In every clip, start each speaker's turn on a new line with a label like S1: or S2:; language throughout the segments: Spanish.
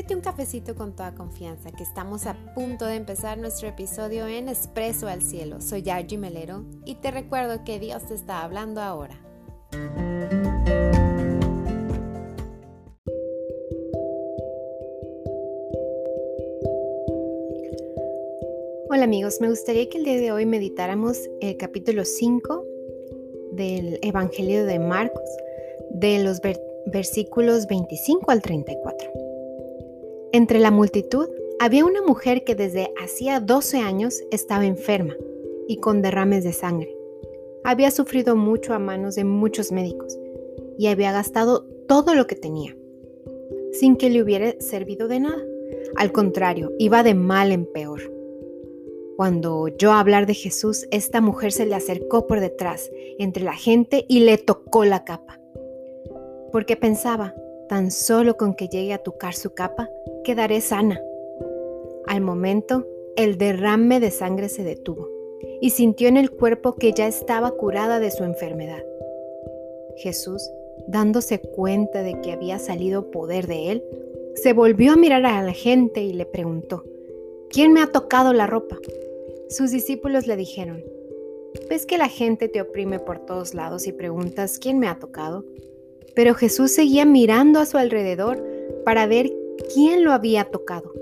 S1: Sírvete un cafecito con toda confianza, que estamos a punto de empezar nuestro episodio en Expreso al Cielo. Soy Argy Melero y te recuerdo que Dios te está hablando ahora. Hola amigos, me gustaría que el día de hoy meditáramos el capítulo 5 del Evangelio de Marcos, de los versículos 25 al 34. Entre la multitud había una mujer que desde hacía 12 años estaba enferma y con derrames de sangre. Había sufrido mucho a manos de muchos médicos y había gastado todo lo que tenía, sin que le hubiera servido de nada. Al contrario, iba de mal en peor. Cuando oyó hablar de Jesús, esta mujer se le acercó por detrás, entre la gente, y le tocó la capa. Porque pensaba, tan solo con que llegue a tocar su capa, quedaré sana. Al momento, el derrame de sangre se detuvo y sintió en el cuerpo que ya estaba curada de su enfermedad. Jesús, dándose cuenta de que había salido poder de él, se volvió a mirar a la gente y le preguntó, ¿quién me ha tocado la ropa? Sus discípulos le dijeron, ¿ves que la gente te oprime por todos lados y preguntas, ¿quién me ha tocado? Pero Jesús seguía mirando a su alrededor para ver quién lo había tocado.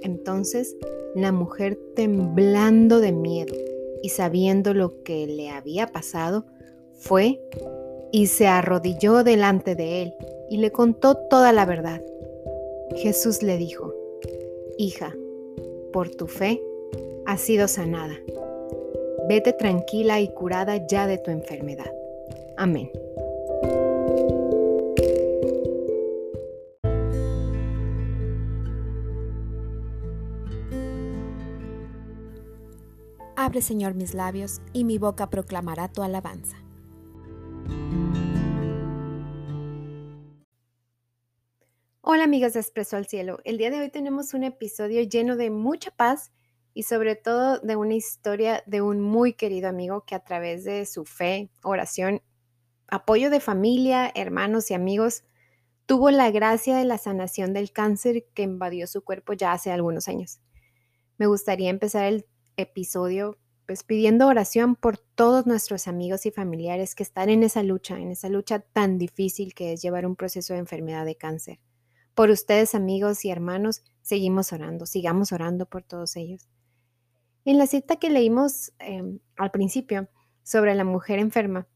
S1: Entonces la mujer, temblando de miedo y sabiendo lo que le había pasado, fue y se arrodilló delante de él y le contó toda la verdad. Jesús le dijo, Hija, por tu fe has sido sanada. Vete tranquila y curada ya de tu enfermedad. Amén. Abre, Señor, mis labios, y mi boca proclamará tu alabanza. Hola amigas de Expreso al Cielo. El día de hoy tenemos un episodio lleno de mucha paz y sobre todo de una historia de un muy querido amigo que a través de su fe, oración, apoyo de familia, hermanos y amigos, tuvo la gracia de la sanación del cáncer que invadió su cuerpo ya hace algunos años. Me gustaría empezar el episodio, pues pidiendo oración por todos nuestros amigos y familiares que están en esa lucha, en esa lucha tan difícil que es llevar un proceso de enfermedad de cáncer. Por ustedes, amigos y hermanos, seguimos orando, sigamos orando por todos ellos. En la cita que leímos em, al principio sobre la mujer enferma,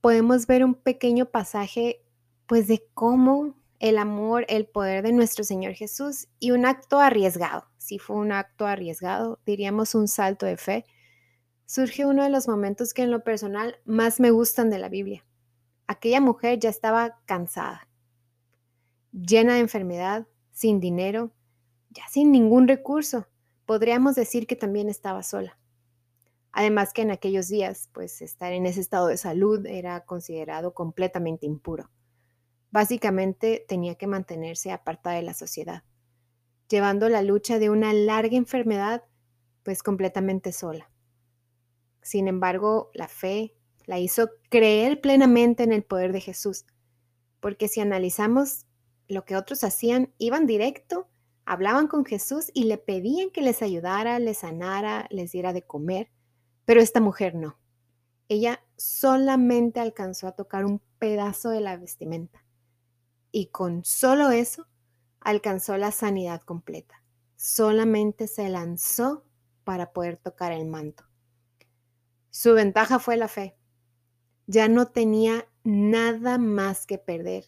S1: podemos ver un pequeño pasaje, pues, de cómo el amor, el poder de nuestro Señor Jesús y un acto arriesgado. Si fue un acto arriesgado, diríamos un salto de fe, surge uno de los momentos que en lo personal más me gustan de la Biblia. Aquella mujer ya estaba cansada, llena de enfermedad, sin dinero, ya sin ningún recurso. Podríamos decir que también estaba sola. Además que en aquellos días, pues estar en ese estado de salud era considerado completamente impuro. Básicamente tenía que mantenerse apartada de la sociedad, llevando la lucha de una larga enfermedad pues completamente sola. Sin embargo, la fe la hizo creer plenamente en el poder de Jesús, porque si analizamos lo que otros hacían, iban directo, hablaban con Jesús y le pedían que les ayudara, les sanara, les diera de comer, pero esta mujer no. Ella solamente alcanzó a tocar un pedazo de la vestimenta y con solo eso alcanzó la sanidad completa. Solamente se lanzó para poder tocar el manto. Su ventaja fue la fe. Ya no tenía nada más que perder.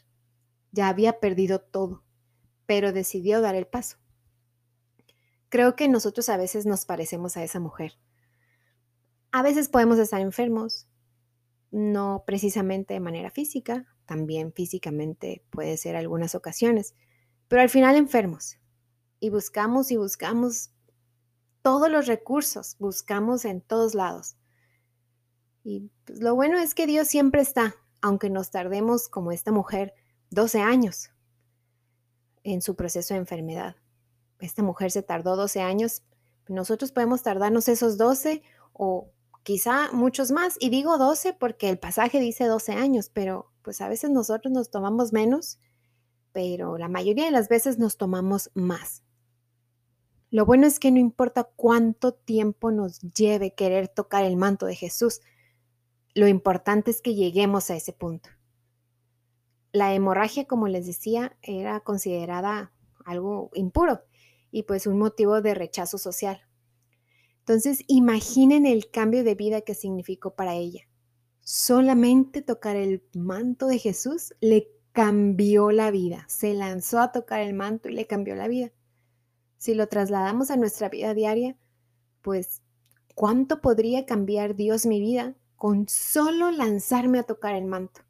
S1: Ya había perdido todo, pero decidió dar el paso. Creo que nosotros a veces nos parecemos a esa mujer. A veces podemos estar enfermos, no precisamente de manera física, también físicamente puede ser algunas ocasiones, pero al final enfermos. Y buscamos y buscamos todos los recursos, buscamos en todos lados. Y pues, lo bueno es que Dios siempre está, aunque nos tardemos como esta mujer 12 años en su proceso de enfermedad. Esta mujer se tardó 12 años, nosotros podemos tardarnos esos 12 o quizá muchos más. Y digo 12 porque el pasaje dice 12 años, pero pues a veces nosotros nos tomamos menos pero la mayoría de las veces nos tomamos más. Lo bueno es que no importa cuánto tiempo nos lleve querer tocar el manto de Jesús, lo importante es que lleguemos a ese punto. La hemorragia, como les decía, era considerada algo impuro y pues un motivo de rechazo social. Entonces, imaginen el cambio de vida que significó para ella. Solamente tocar el manto de Jesús le cambió la vida. Se lanzó a tocar el manto y le cambió la vida. Si lo trasladamos a nuestra vida diaria, pues, ¿cuánto podría cambiar Dios mi vida con solo lanzarme a tocar el manto?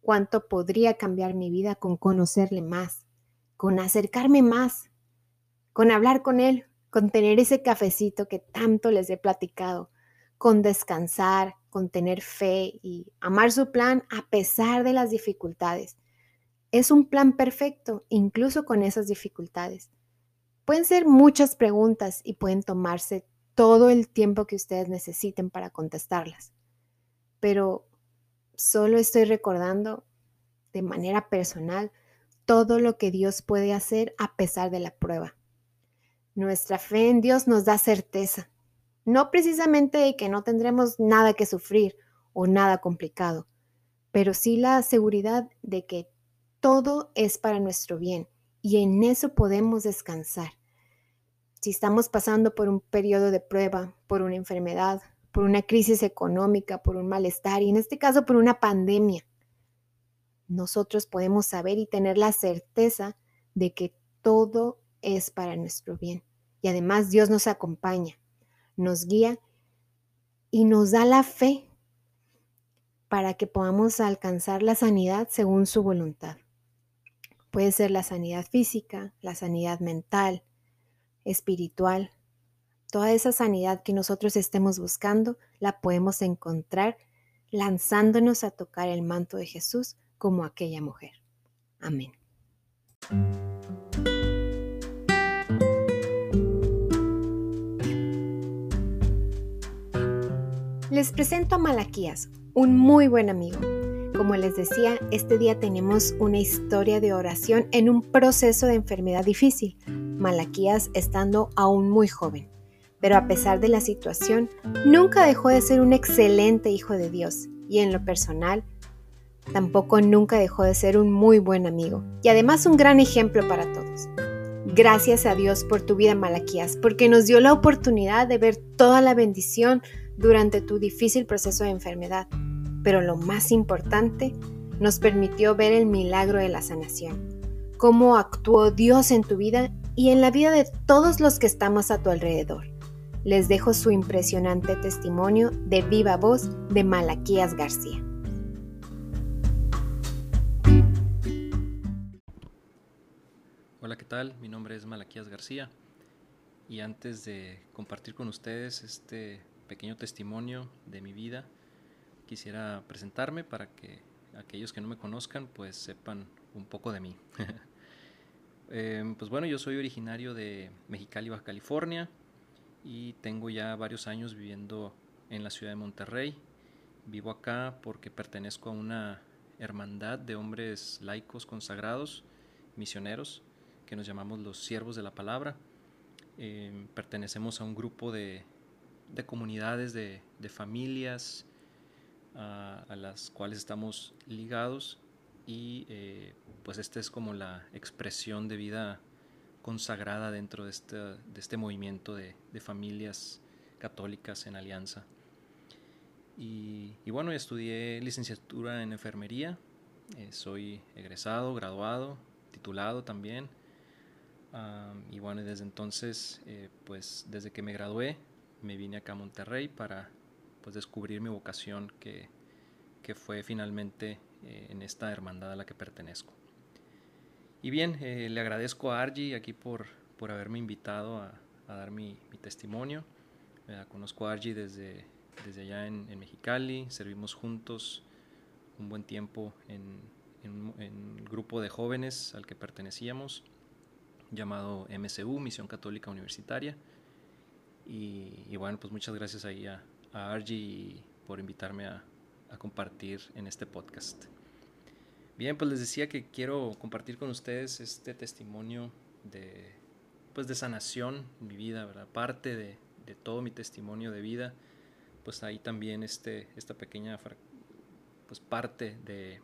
S1: ¿Cuánto podría cambiar mi vida con conocerle más, con acercarme más, con hablar con Él, con tener ese cafecito que tanto les he platicado, con descansar, con tener fe y amar su plan a pesar de las dificultades? Es un plan perfecto, incluso con esas dificultades. Pueden ser muchas preguntas y pueden tomarse todo el tiempo que ustedes necesiten para contestarlas. Pero solo estoy recordando de manera personal todo lo que Dios puede hacer a pesar de la prueba. Nuestra fe en Dios nos da certeza, no precisamente de que no tendremos nada que sufrir o nada complicado, pero sí la seguridad de que todo es para nuestro bien y en eso podemos descansar si estamos pasando por un periodo de prueba, por una enfermedad, por una crisis económica, por un malestar y en este caso por una pandemia, nosotros podemos saber y tener la certeza de que todo es para nuestro bien. Y además Dios nos acompaña, nos guía y nos da la fe para que podamos alcanzar la sanidad según su voluntad. Puede ser la sanidad física, la sanidad mental, espiritual, toda esa sanidad que nosotros estemos buscando, la podemos encontrar lanzándonos a tocar el manto de Jesús como aquella mujer. Amén. Les presento a Malaquías, un muy buen amigo. Como les decía, este día tenemos una historia de oración en un proceso de enfermedad difícil, Malaquías estando aún muy joven. Pero a pesar de la situación, nunca dejó de ser un excelente hijo de Dios y en lo personal, tampoco nunca dejó de ser un muy buen amigo y además un gran ejemplo para todos. Gracias a Dios por tu vida, Malaquías, porque nos dio la oportunidad de ver toda la bendición durante tu difícil proceso de enfermedad pero lo más importante, nos permitió ver el milagro de la sanación, cómo actuó Dios en tu vida y en la vida de todos los que estamos a tu alrededor. Les dejo su impresionante testimonio de viva voz de Malaquías García.
S2: Hola, ¿qué tal? Mi nombre es Malaquías García y antes de compartir con ustedes este pequeño testimonio de mi vida, quisiera presentarme para que aquellos que no me conozcan pues sepan un poco de mí. Em, pues bueno, yo soy originario de Mexicali, Baja California y tengo ya varios años viviendo en la ciudad de Monterrey. Vivo acá porque pertenezco a una hermandad de hombres laicos consagrados, misioneros, que nos llamamos los siervos de la palabra. Em, pertenecemos a un grupo de, comunidades, de, de familias, a, las cuales estamos ligados y eh, pues esta es como la expresión de vida consagrada dentro de este, de este movimiento de, familias católicas en alianza. Y, bueno, estudié licenciatura en enfermería, eh, soy egresado, graduado, titulado también. y bueno, desde entonces, eh, pues desde que me gradué, me vine acá a Monterrey para pues descubrir mi vocación que, fue finalmente eh, en esta hermandad a la que pertenezco. Y bien, eh, le agradezco a Argy aquí por, por haberme invitado a, dar mi, testimonio. conozco a Argy desde, desde allá en, Mexicali, servimos juntos un buen tiempo en, en, grupo de jóvenes al que pertenecíamos, llamado MCU, Misión Católica Universitaria. Y, y bueno, pues muchas gracias ahí a, a Argy por invitarme a, compartir en este podcast. Bien, pues les decía que quiero compartir con ustedes este testimonio de, pues de sanación en mi vida, ¿verdad? Parte de, de todo mi testimonio de vida, pues ahí también este, esta pequeña pues parte de,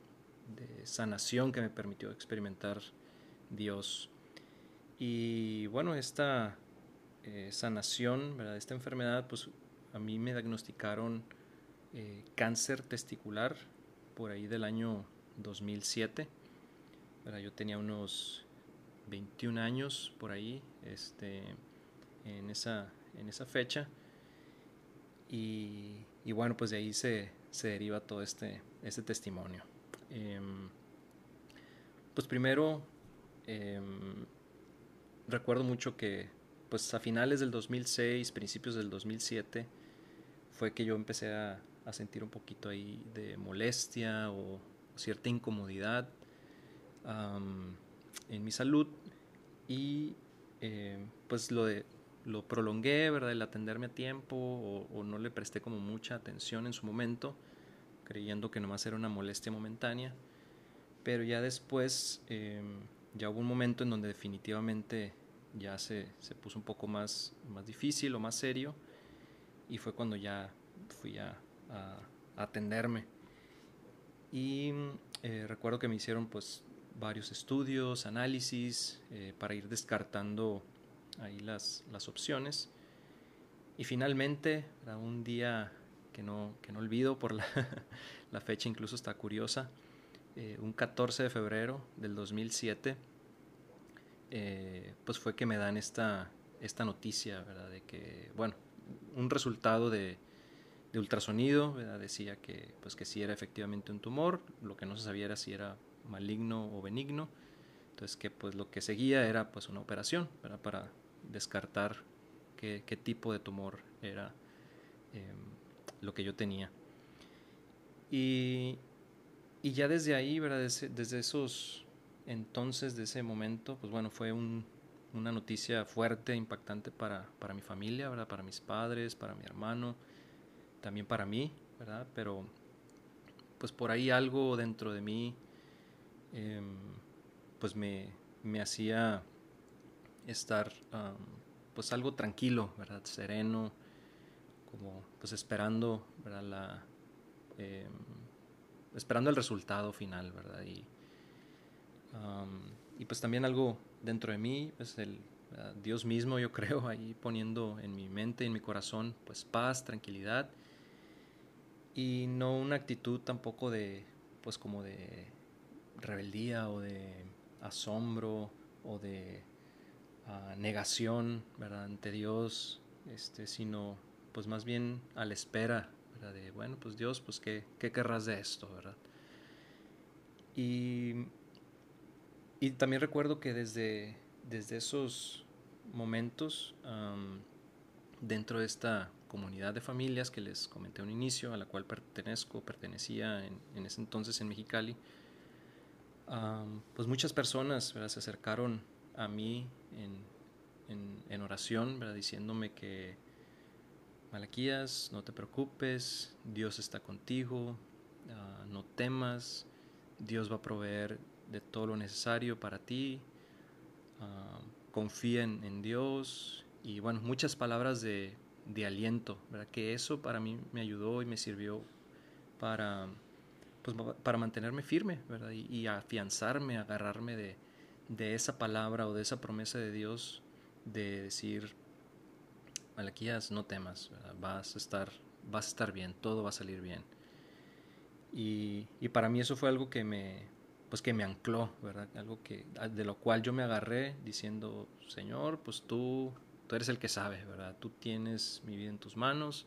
S2: de sanación que me permitió experimentar Dios. Y bueno, esta eh, sanación, ¿verdad? Esta enfermedad, pues a mí me diagnosticaron eh, cáncer testicular por ahí del año 2007. Yo tenía unos 21 años por ahí este, en, esa, en esa fecha. Y, bueno, pues de ahí se, deriva todo este, este testimonio. Em, pues primero, em, recuerdo mucho que pues a finales del 2006, principios del 2007, fue que yo empecé a, sentir un poquito ahí de molestia o cierta incomodidad en mi salud y eh, pues lo de lo prolongué, ¿verdad? El atenderme a tiempo o, no le presté como mucha atención en su momento, creyendo que nomás era una molestia momentánea. Pero ya después, em, ya hubo un momento en donde definitivamente ya se, se, puso un poco más, más difícil o más serio y fue cuando ya fui a, a atenderme. Y eh, recuerdo que me hicieron pues varios estudios, análisis, eh, para ir descartando ahí las, las opciones. Y finalmente, un día que no, que no olvido por la, la fecha, incluso está curiosa, eh, un 14 de febrero del 2007, pues fue que me dan esta, esta noticia, ¿verdad? De que, bueno, un resultado de, ultrasonido, decía que, pues que sí era efectivamente un tumor, lo que no se sabía era si era maligno o benigno, entonces que pues lo que seguía era pues una operación para descartar qué, tipo de tumor era em, lo que yo tenía. Y, y ya desde ahí, ¿verdad? Desde, desde, esos entonces, de ese momento, pues bueno, fue un, una noticia fuerte, impactante para, para mi familia, ¿verdad? Para mis padres, para mi hermano, también para mí, ¿verdad? Pero pues por ahí algo dentro de mí em, pues me, me, hacía estar pues algo tranquilo, ¿verdad? Sereno, como pues esperando, ¿verdad? La, em, esperando el resultado final, ¿verdad? Y, y pues también algo dentro de mí, pues el, Dios mismo yo creo ahí poniendo en mi mente, en mi corazón, pues paz, tranquilidad y no una actitud tampoco de, pues como de rebeldía o de asombro o de ah, negación, ¿verdad? Ante Dios, este, sino pues más bien a la espera, ¿verdad? De, bueno, pues Dios, pues ¿qué, qué querrás de esto, ¿verdad? Y, y también recuerdo que desde, desde esos momentos, dentro de esta comunidad de familias que les comenté a un inicio, a la cual pertenezco, pertenecía en, ese entonces en Mexicali, pues muchas personas se acercaron a mí en, oración, diciéndome que Malaquías, no te preocupes, Dios está contigo, ah, no temas, Dios va a proveer de todo lo necesario para ti, uh, en Dios y bueno, muchas palabras de, de aliento, ¿verdad? Que eso para mí me ayudó y me sirvió para, pues, para mantenerme firme, ¿verdad? Y, afianzarme, agarrarme de, de, esa palabra o de esa promesa de Dios de decir, Malaquías, no temas, vas a estar, vas a estar bien, todo va a salir bien. Y, y, para mí eso fue algo que me, pues que me ancló, ¿verdad? Algo que, de lo cual yo me agarré diciendo, Señor, pues tú tú eres el que sabe, ¿verdad? Tú tienes mi vida en tus manos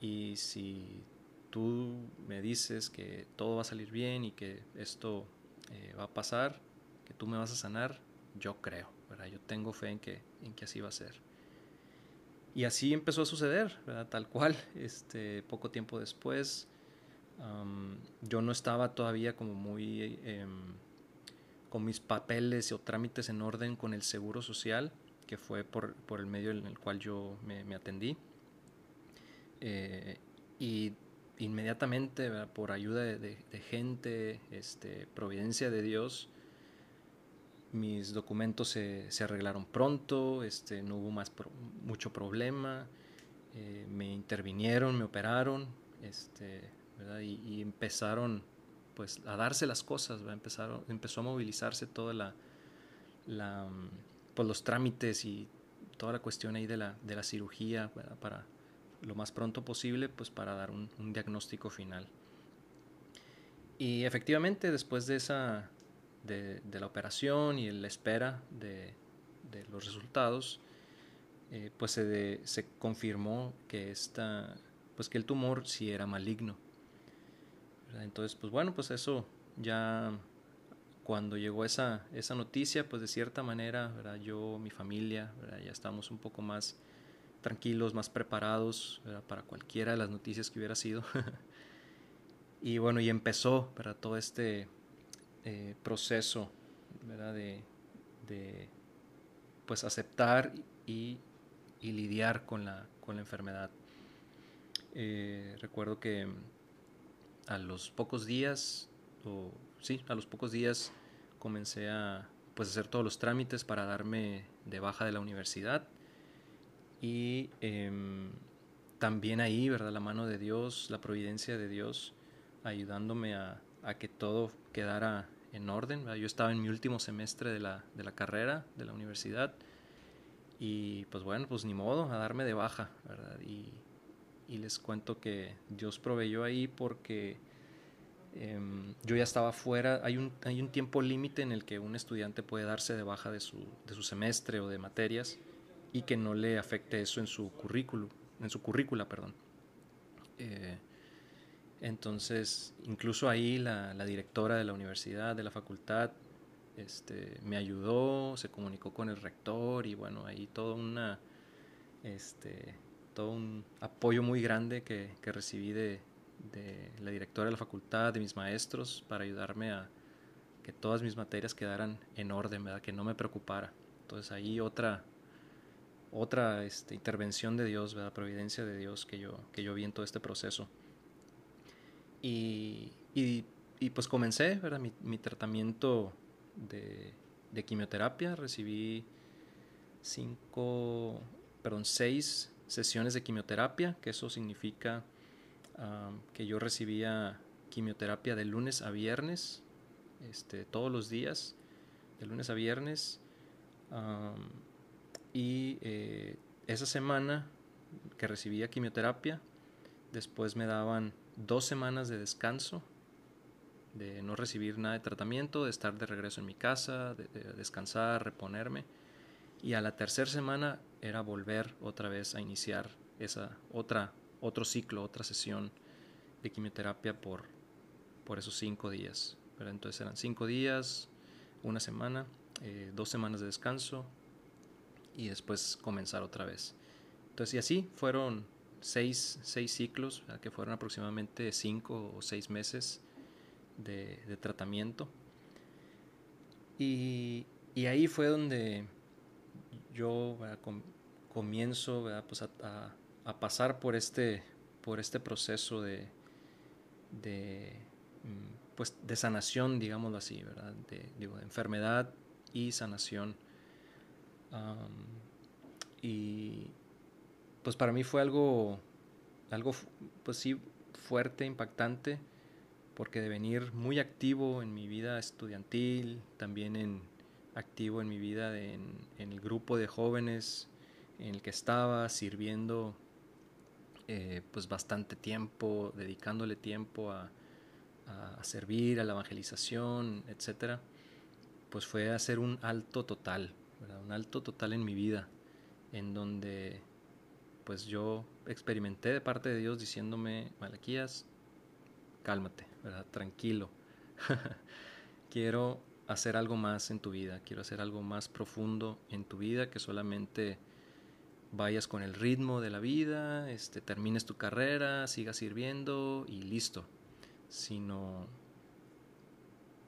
S2: y si tú me dices que todo va a salir bien y que esto eh, va a pasar, que tú me vas a sanar, yo creo, ¿verdad? Yo tengo fe en que, en que así va a ser. Y así empezó a suceder, ¿verdad? Tal cual, este, poco tiempo después, yo no estaba todavía como muy... Em, con mis papeles o trámites en orden con el seguro social que fue por, el medio en el cual yo me, atendí. Eh, y inmediatamente, por ayuda de, gente, este, providencia de Dios, mis documentos se, arreglaron pronto, este, no hubo más mucho problema, eh, me intervinieron, me operaron, este, y, empezaron pues a darse las cosas, Empezaron, empezó a movilizarse toda la, la pues, los trámites y toda la cuestión ahí de la, de la cirugía para lo más pronto posible pues para dar un, diagnóstico final. Y efectivamente después de esa de, la operación y la espera de, los resultados, eh, pues se, se, confirmó que esta, pues que el tumor sí era maligno. Entonces, pues bueno, pues eso ya cuando llegó esa, esa noticia, pues de cierta manera, yo, mi familia, ya estamos un poco más tranquilos, más preparados para cualquiera de las noticias que hubiera sido. y bueno, y empezó todo este eh, proceso De, pues aceptar y, lidiar con la, con la enfermedad. Eh, recuerdo que a los pocos días, o sí, a los pocos días comencé a pues hacer todos los trámites para darme de baja de la universidad y em, también ahí, ¿verdad? La mano de Dios, la providencia de Dios, ayudándome a, que todo quedara en orden. Yo estaba en mi último semestre de la, de la, carrera, de la universidad, y pues bueno, pues ni modo, a darme de baja, ¿verdad? Y, y les cuento que Dios proveyó ahí porque em, yo ya estaba fuera, hay un, hay un tiempo límite en el que un estudiante puede darse de baja de su, de su semestre o de materias y que no le afecte eso en su currículum, en su currícula, perdón. Eh, entonces, incluso ahí la, directora de la universidad, de la facultad, este, me ayudó, se comunicó con el rector y bueno, ahí todo una, este, todo un apoyo muy grande que, recibí de, de, la directora de la facultad, de mis maestros, para ayudarme a que todas mis materias quedaran en orden, ¿verdad? que no me preocupara. Entonces ahí otra, otra este, intervención de Dios, la providencia de Dios que yo, que yo vi en todo este proceso. Y, y, pues comencé ¿verdad? Mi, mi tratamiento de, de, quimioterapia, recibí cinco, perdón, seis sesiones de quimioterapia, que eso significa que yo recibía quimioterapia de lunes a viernes, este, todos los días, de lunes a viernes. Y eh, esa semana que recibía quimioterapia, después me daban dos semanas de descanso, de no recibir nada de tratamiento, de estar de regreso en mi casa, de, descansar, reponerme. Y a la tercera semana era volver otra vez a iniciar esa otra, otro ciclo, otra sesión de quimioterapia por, por esos cinco días. Pero entonces eran cinco días, una semana, eh, dos semanas de descanso, y después comenzar otra vez. Entonces, y así fueron seis, seis ciclos, que fueron aproximadamente cinco o seis meses de, tratamiento. Y, y, ahí fue donde yo comienzo pues a, pasar por este, por este proceso de, mm, pues, de sanación, digámoslo así, ¿verdad? De enfermedad y sanación. Y pues para mí fue algo, algo pues sí, fuerte, impactante, porque de venir muy activo en mi vida estudiantil, también en, activo en mi vida en, el grupo de jóvenes en el que estaba, sirviendo eh, pues bastante tiempo, dedicándole tiempo a, servir, a la evangelización, etcétera, pues fue hacer un alto total, un alto total en mi vida, en donde pues yo experimenté de parte de Dios diciéndome, Malaquías, cálmate, tranquilo. quiero hacer algo más en tu vida, quiero hacer algo más profundo en tu vida que solamente vayas con el ritmo de la vida, este, termines tu carrera, sigas sirviendo y listo. Sino,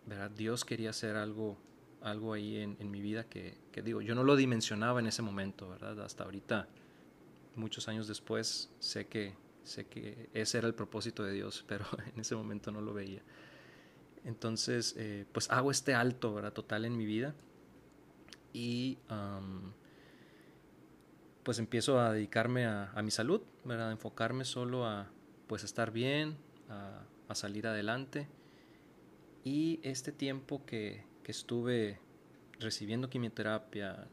S2: ¿verdad? Dios quería hacer algo algo ahí en, mi vida que, digo, yo no lo dimensionaba en ese momento, ¿verdad? Hasta ahorita, muchos años después, sé que sé que ese era el propósito de Dios, pero en ese momento no lo veía. Entonces, eh, pues hago este alto. Total en mi vida. Y pues empiezo a dedicarme a, mi salud. A enfocarme solo a, pues, estar bien, a, salir adelante. Y este tiempo que, que estuve recibiendo quimioterapia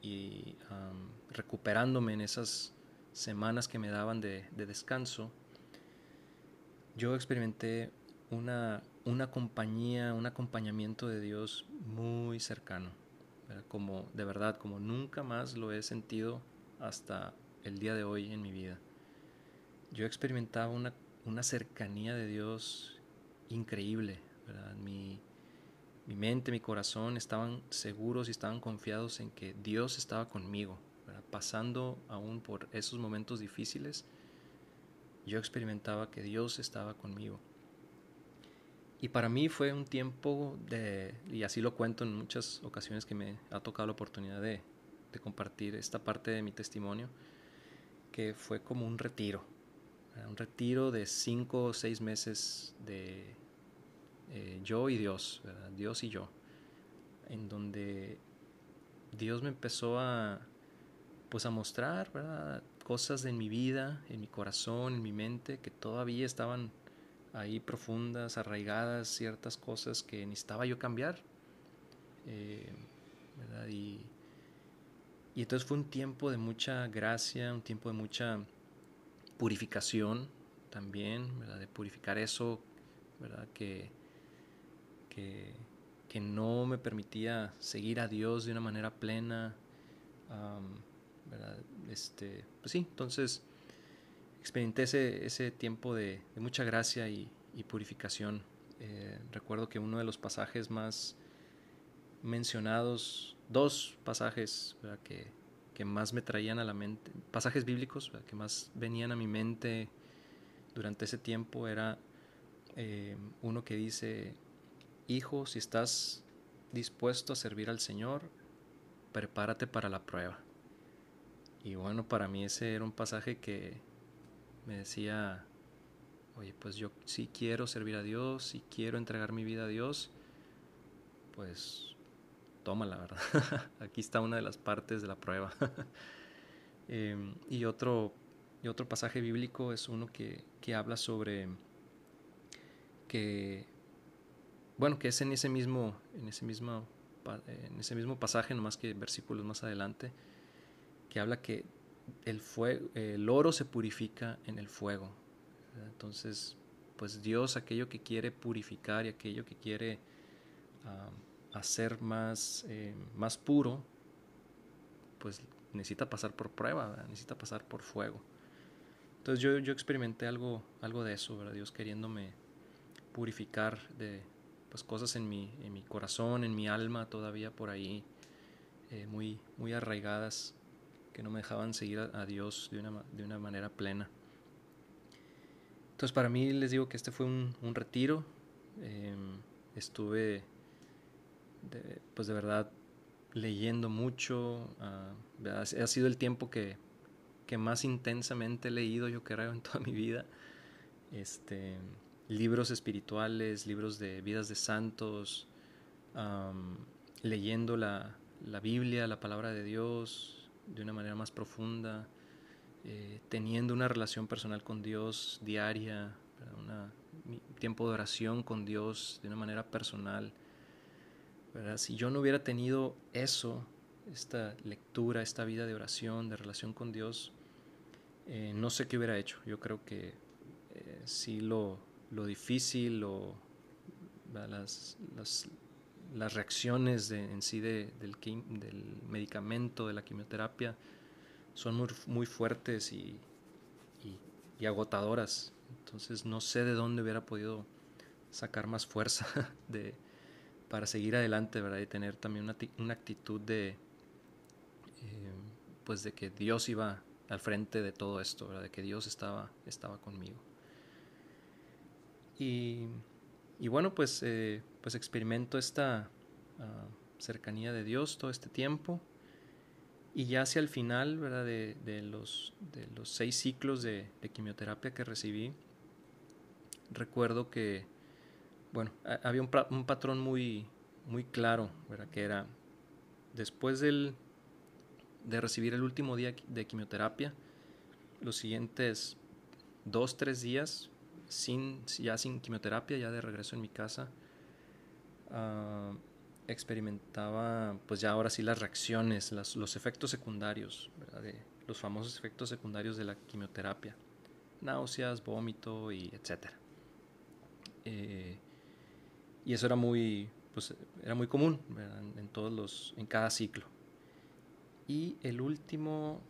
S2: y recuperándome en esas semanas que me daban de, descanso, yo experimenté una, una, compañía, un acompañamiento de Dios muy cercano, como de verdad, como nunca más lo he sentido hasta el día de hoy en mi vida. Yo experimentaba una, una cercanía de Dios increíble, Mi, mi mente, mi corazón estaban seguros y estaban confiados en que Dios estaba conmigo, pasando aún por esos momentos difíciles, yo experimentaba que Dios estaba conmigo. Y para mí fue un tiempo de, y así lo cuento en muchas ocasiones que me ha tocado la oportunidad de, compartir esta parte de mi testimonio, que fue como un retiro, un retiro de cinco o seis meses de eh, yo y Dios, Dios y yo, en donde Dios me empezó a, pues a mostrar cosas de mi vida, en mi corazón, en mi mente, que todavía estaban ahí profundas, arraigadas, ciertas cosas que necesitaba yo cambiar. Eh, y, y, entonces fue un tiempo de mucha gracia, un tiempo de mucha purificación también, de purificar eso ¿verdad? Que, que, no me permitía seguir a Dios de una manera plena. Este, pues sí, entonces experimenté ese, tiempo de, mucha gracia y, purificación. Eh, recuerdo que uno de los pasajes más mencionados, dos pasajes que, que, más me traían a la mente, pasajes bíblicos que más venían a mi mente durante ese tiempo era eh, uno que dice, Hijo, si estás dispuesto a servir al Señor, prepárate para la prueba. Y bueno, para mí ese era un pasaje que me decía, oye, pues yo sí quiero servir a Dios, si quiero entregar mi vida a Dios, pues tómala, ¿verdad? Aquí está una de las partes de la prueba. Em, y, otro, y otro pasaje bíblico es uno que, que habla sobre que bueno, que es en ese mismo, en ese mismo, en ese mismo pasaje, nomás que versículos más adelante, que habla que el, fuego, el oro se purifica en el fuego. Entonces, pues Dios aquello que quiere purificar y aquello que quiere hacer más, eh, más puro, pues necesita pasar por prueba, necesita pasar por fuego. Entonces yo, yo experimenté algo, algo de eso, ¿verdad? Dios queriéndome purificar de, pues cosas en mi, en mi corazón, en mi alma todavía por ahí, eh, muy, muy arraigadas, que no me dejaban seguir a, Dios de una, de una, manera plena. Entonces para mí les digo que este fue un, retiro, em, estuve pues de verdad leyendo mucho, uh, ha sido el tiempo que, que más intensamente he leído yo creo en toda mi vida. Este, libros espirituales, libros de vidas de santos, leyendo la, Biblia, la palabra de Dios de una manera más profunda, eh, teniendo una relación personal con Dios diaria, un tiempo de oración con Dios de una manera personal. Si yo no hubiera tenido eso, esta lectura, esta vida de oración, de relación con Dios, eh, no sé qué hubiera hecho. Yo creo que eh, sí lo, lo difícil o las, las, reacciones en sí del, del, medicamento, de la quimioterapia, son muy, muy fuertes y, y, agotadoras. Entonces no sé de dónde hubiera podido sacar más fuerza de, para seguir adelante, ¿verdad? Y tener también una, una actitud de, eh, pues de que Dios iba al frente de todo esto, ¿verdad? De que Dios estaba, estaba conmigo. Y, bueno, pues, eh, pues experimento esta ah, cercanía de Dios todo este tiempo. Y ya hacia el final ¿verdad? De, los, de los seis ciclos de, de, quimioterapia que recibí, recuerdo que, bueno, había un, un patrón muy, muy claro, ¿verdad? que era después del, de recibir el último día de quimioterapia, los siguientes dos, tres días, sin, ya sin quimioterapia, ya de regreso en mi casa, uh, experimentaba, pues ya ahora sí las reacciones, las, los efectos secundarios, de, los famosos efectos secundarios de la quimioterapia, náuseas, vómito y etcétera. Eh, y eso era muy, pues era muy común en, todos los, en cada ciclo. Y el último,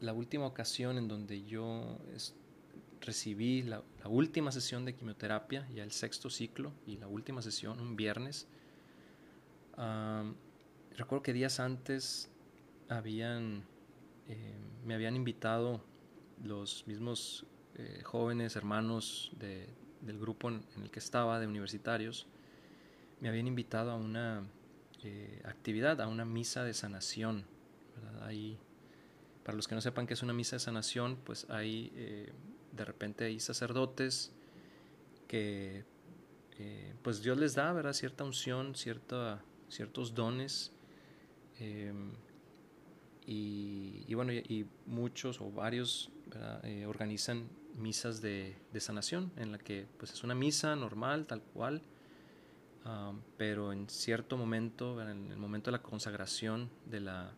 S2: la última ocasión en donde yo recibí la, última sesión de quimioterapia, ya el sexto ciclo y la última sesión, un viernes, recuerdo que días antes habían, eh, me habían invitado los mismos eh, jóvenes hermanos de, del grupo en, el que estaba, de universitarios, me habían invitado a una eh, actividad, a una misa de sanación. Ahí, para los que no sepan qué es una misa de sanación, pues hay, de repente hay sacerdotes que pues Dios les da, ¿verdad? Cierta unción, cierta ciertos dones. Eh, y, bueno, y, muchos o varios eh, organizan misas de, de, sanación, en la que pues es una misa normal, tal cual, pero en cierto momento, en el momento de la consagración de la,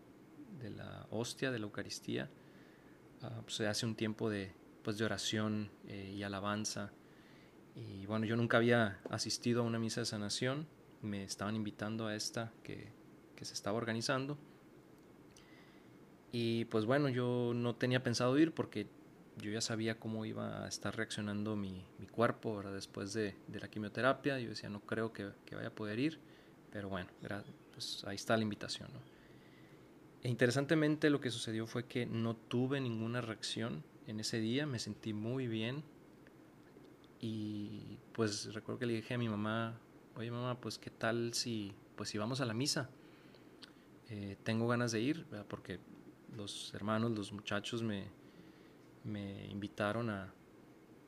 S2: de la hostia, de la Eucaristía, uh, pues se hace un tiempo de, pues, de oración eh, y alabanza. Y bueno, yo nunca había asistido a una misa de sanación, me estaban invitando a esta que, que, se estaba organizando. Y pues bueno, yo no tenía pensado ir porque yo ya sabía cómo iba a estar reaccionando mi, mi cuerpo ¿verdad? después de, de, la quimioterapia. Yo decía, no creo que, que vaya a poder ir, pero bueno, pues ahí está la invitación. E interesantemente lo que sucedió fue que no tuve ninguna reacción en ese día, me sentí muy bien. Y pues recuerdo que le dije a mi mamá, oye mamá, pues qué tal si, pues si vamos a la misa. Eh, tengo ganas de ir, porque los hermanos, los muchachos me, me invitaron a,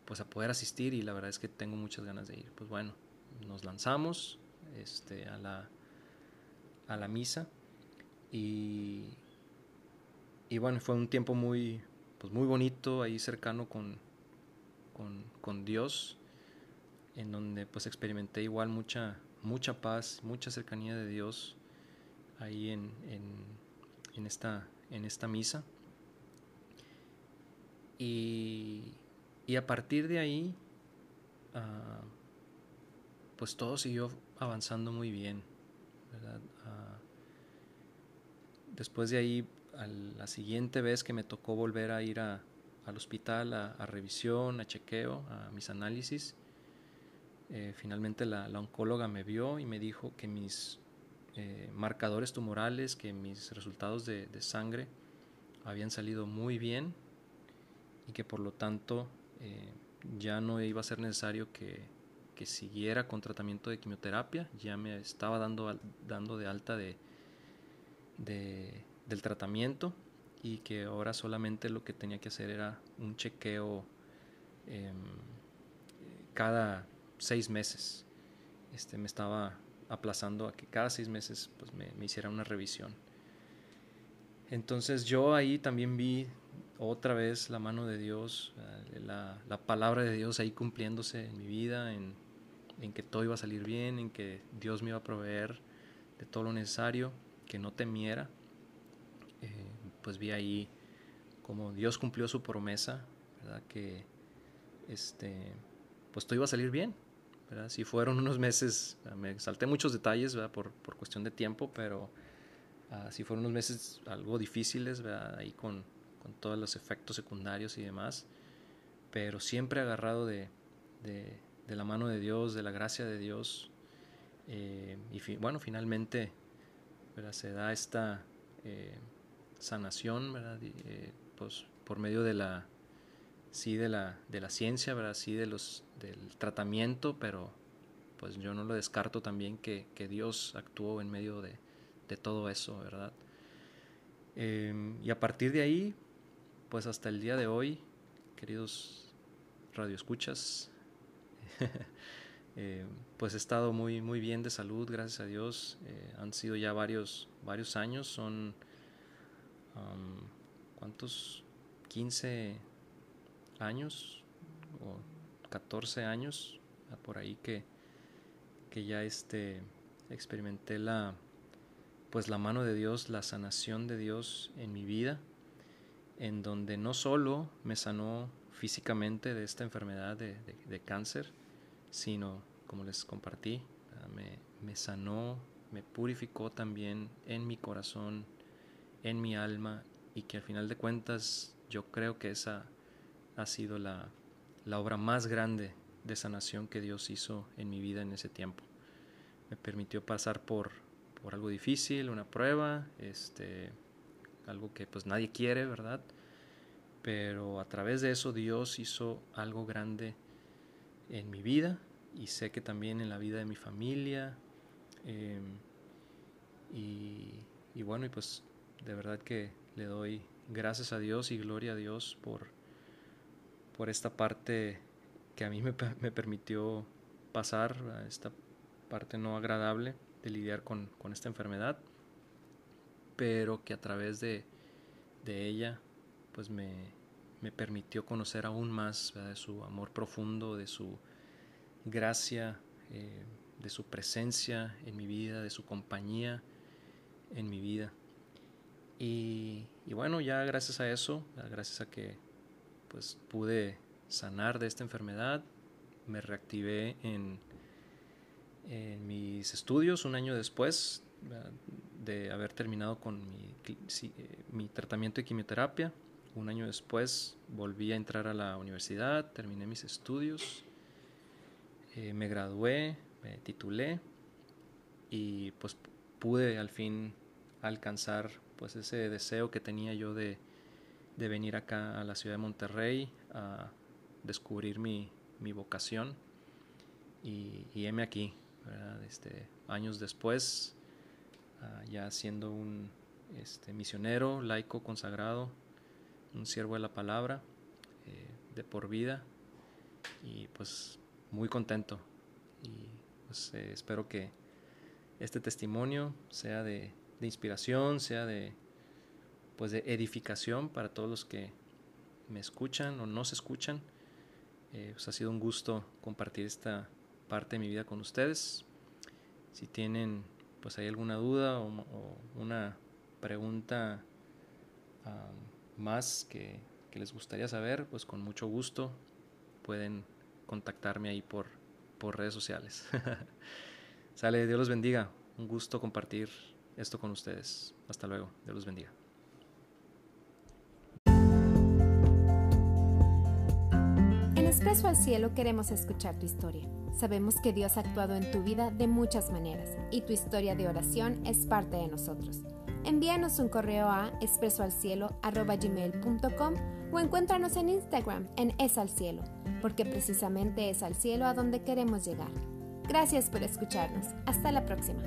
S2: pues a poder asistir y la verdad es que tengo muchas ganas de ir. Pues bueno, nos lanzamos este, a, la, a la misa y, y bueno, fue un tiempo muy, pues muy bonito ahí cercano con, con, con Dios en donde pues experimenté igual mucha, mucha paz, mucha cercanía de Dios ahí en, en, esta, en esta misa. Y, y, a partir de ahí, uh, pues todo siguió avanzando muy bien. Uh, después de ahí, a la siguiente vez que me tocó volver a ir al hospital a, a revisión, a chequeo, a mis análisis, eh, finalmente la, oncóloga me vio y me dijo que mis eh, marcadores tumorales, que mis resultados de, de, sangre habían salido muy bien y que por lo tanto eh, ya no iba a ser necesario que, que, siguiera con tratamiento de quimioterapia, ya me estaba dando, dando de alta de, del tratamiento y que ahora solamente lo que tenía que hacer era un chequeo eh, cada seis meses. Este, me estaba aplazando a que cada seis meses pues, me, hiciera una revisión. Entonces yo ahí también vi otra vez la mano de Dios, eh, la, la, palabra de Dios ahí cumpliéndose en mi vida, en, que todo iba a salir bien, en que Dios me iba a proveer de todo lo necesario, que no temiera. Eh, pues vi ahí como Dios cumplió su promesa, ¿verdad? que este, pues todo iba a salir bien. ¿verdad? Si fueron unos meses, me salté muchos detalles ¿verdad? Por, por cuestión de tiempo, pero uh, si fueron unos meses algo difíciles, ¿verdad? ahí con, con, todos los efectos secundarios y demás, pero siempre agarrado de, de, la mano de Dios, de la gracia de Dios. Eh, y bueno, finalmente se da esta eh, sanación, ¿verdad? Eh, pues, por medio de la, sí de la, de la ciencia, ¿verdad? Sí de los, del tratamiento, pero pues yo no lo descarto también que, que Dios actuó en medio de, de, todo eso, ¿verdad? Em, y a partir de ahí, pues hasta el día de hoy, queridos radioescuchas, eh, pues he estado muy, muy bien de salud, gracias a Dios. Eh, han sido ya varios, varios años, son, ¿cuántos? 15 años o 14 años, por ahí que, que ya este, experimenté la, pues la mano de Dios, la sanación de Dios en mi vida, en donde no solo me sanó físicamente de esta enfermedad de, cáncer, sino, como les compartí, me, me, sanó, me purificó también en mi corazón, en mi alma, y que al final de cuentas yo creo que esa ha sido la, la obra más grande de sanación que Dios hizo en mi vida en ese tiempo. Me permitió pasar por, por algo difícil, una prueba, este, algo que pues nadie quiere, ¿verdad? Pero a través de eso Dios hizo algo grande en mi vida y sé que también en la vida de mi familia. Em, y, y bueno, y pues de verdad que le doy gracias a Dios y gloria a Dios por, por esta parte que a mí me, me permitió pasar, esta parte no agradable de lidiar con, con esta enfermedad, pero que a través de, de ella pues me, me, permitió conocer aún más de su amor profundo, de su gracia, eh, de su presencia en mi vida, de su compañía en mi vida. Y, bueno, ya gracias a eso, gracias a que pues pude sanar de esta enfermedad, me reactivé en, mis estudios un año después de haber terminado con mi, eh, mi, tratamiento de quimioterapia. Un año después volví a entrar a la universidad, terminé mis estudios, eh, me gradué, me titulé y pues pude al fin alcanzar pues ese deseo que tenía yo de, de venir acá a la ciudad de Monterrey a descubrir mi, mi vocación y, heme aquí, este, años después, ah, ya siendo un este, misionero, laico, consagrado, un siervo de la palabra, eh, de por vida, y pues muy contento. Y pues eh, espero que este testimonio sea de, de, inspiración, sea de, pues de edificación para todos los que me escuchan o no se escuchan. Eh, pues ha sido un gusto compartir esta parte de mi vida con ustedes. Si tienen pues hay alguna duda o, una pregunta más que, que, les gustaría saber, pues con mucho gusto pueden contactarme ahí por, por redes sociales. Sale, Dios los bendiga. Un gusto compartir esto con ustedes. Hasta luego. Dios los bendiga.
S1: Expreso al Cielo queremos escuchar tu historia. Sabemos que Dios ha actuado en tu vida de muchas maneras y tu historia de oración es parte de nosotros. Envíanos un correo a expresoalcielo.com o encuéntranos en Instagram en Es al Cielo, porque precisamente es al cielo a donde queremos llegar. Gracias por escucharnos. Hasta la próxima.